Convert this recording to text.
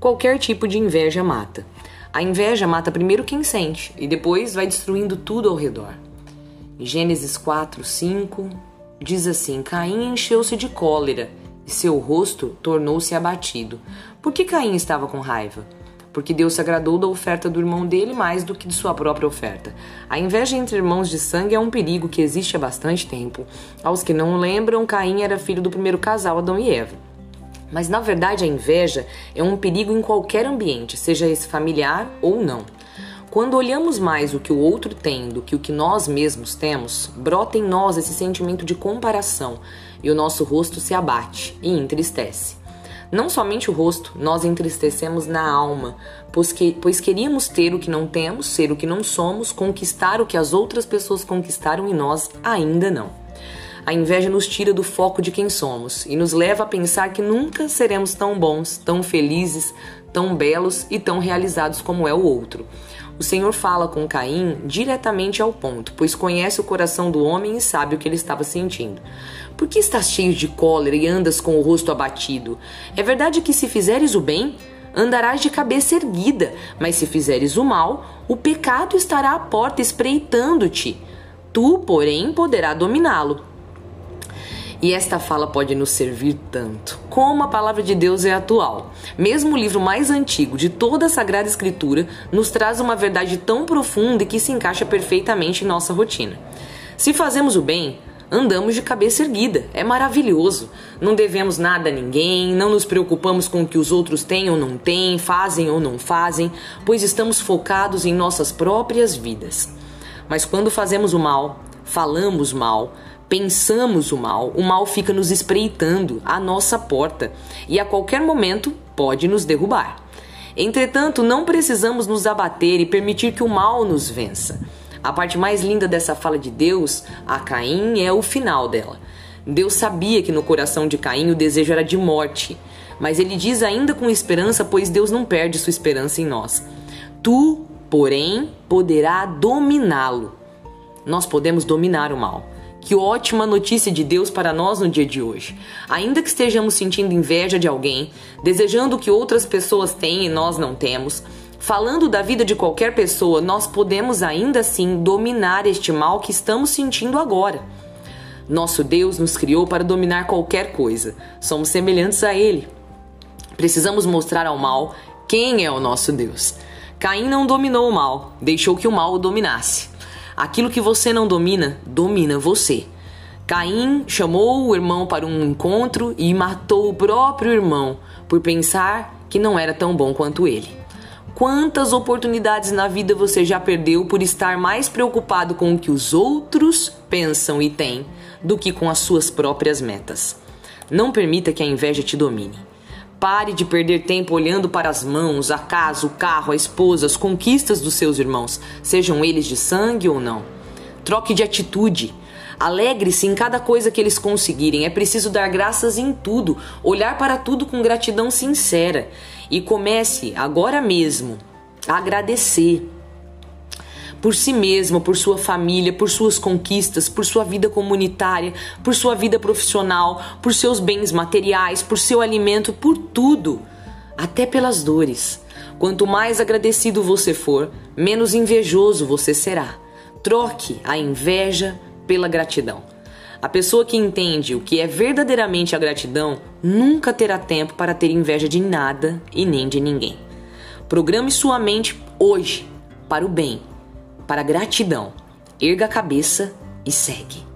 Qualquer tipo de inveja mata. A inveja mata primeiro quem sente e depois vai destruindo tudo ao redor. Em Gênesis 4, 5 diz assim: Caim encheu-se de cólera e seu rosto tornou-se abatido. Por que Caim estava com raiva? Porque Deus se agradou da oferta do irmão dele mais do que de sua própria oferta. A inveja entre irmãos de sangue é um perigo que existe há bastante tempo. Aos que não lembram, Caim era filho do primeiro casal, Adão e Eva. Mas na verdade a inveja é um perigo em qualquer ambiente, seja esse familiar ou não. Quando olhamos mais o que o outro tem do que o que nós mesmos temos, brota em nós esse sentimento de comparação e o nosso rosto se abate e entristece. Não somente o rosto, nós entristecemos na alma, pois, que, pois queríamos ter o que não temos, ser o que não somos, conquistar o que as outras pessoas conquistaram e nós ainda não. A inveja nos tira do foco de quem somos e nos leva a pensar que nunca seremos tão bons, tão felizes, tão belos e tão realizados como é o outro. O Senhor fala com Caim diretamente ao ponto, pois conhece o coração do homem e sabe o que ele estava sentindo. Por que estás cheio de cólera e andas com o rosto abatido? É verdade que se fizeres o bem, andarás de cabeça erguida, mas se fizeres o mal, o pecado estará à porta espreitando-te. Tu, porém, poderá dominá-lo. E esta fala pode nos servir tanto. Como a palavra de Deus é atual. Mesmo o livro mais antigo de toda a Sagrada Escritura nos traz uma verdade tão profunda e que se encaixa perfeitamente em nossa rotina. Se fazemos o bem, andamos de cabeça erguida. É maravilhoso. Não devemos nada a ninguém, não nos preocupamos com o que os outros têm ou não têm, fazem ou não fazem, pois estamos focados em nossas próprias vidas. Mas quando fazemos o mal, falamos mal, pensamos o mal, o mal fica nos espreitando à nossa porta e a qualquer momento pode nos derrubar. Entretanto, não precisamos nos abater e permitir que o mal nos vença. A parte mais linda dessa fala de Deus a Caim é o final dela. Deus sabia que no coração de Caim o desejo era de morte, mas ele diz ainda com esperança, pois Deus não perde sua esperança em nós. Tu, porém, poderá dominá-lo. Nós podemos dominar o mal. Que ótima notícia de Deus para nós no dia de hoje. Ainda que estejamos sentindo inveja de alguém, desejando o que outras pessoas têm e nós não temos, falando da vida de qualquer pessoa, nós podemos ainda assim dominar este mal que estamos sentindo agora. Nosso Deus nos criou para dominar qualquer coisa. Somos semelhantes a Ele. Precisamos mostrar ao mal quem é o nosso Deus. Caim não dominou o mal, deixou que o mal o dominasse. Aquilo que você não domina, domina você. Caim chamou o irmão para um encontro e matou o próprio irmão por pensar que não era tão bom quanto ele. Quantas oportunidades na vida você já perdeu por estar mais preocupado com o que os outros pensam e têm do que com as suas próprias metas? Não permita que a inveja te domine. Pare de perder tempo olhando para as mãos, a casa, o carro, a esposa, as conquistas dos seus irmãos, sejam eles de sangue ou não. Troque de atitude. Alegre-se em cada coisa que eles conseguirem. É preciso dar graças em tudo, olhar para tudo com gratidão sincera. E comece agora mesmo a agradecer por si mesmo, por sua família, por suas conquistas, por sua vida comunitária, por sua vida profissional, por seus bens materiais, por seu alimento, por tudo, até pelas dores. Quanto mais agradecido você for, menos invejoso você será. Troque a inveja pela gratidão. A pessoa que entende o que é verdadeiramente a gratidão nunca terá tempo para ter inveja de nada e nem de ninguém. Programe sua mente hoje para o bem para gratidão. Erga a cabeça e segue.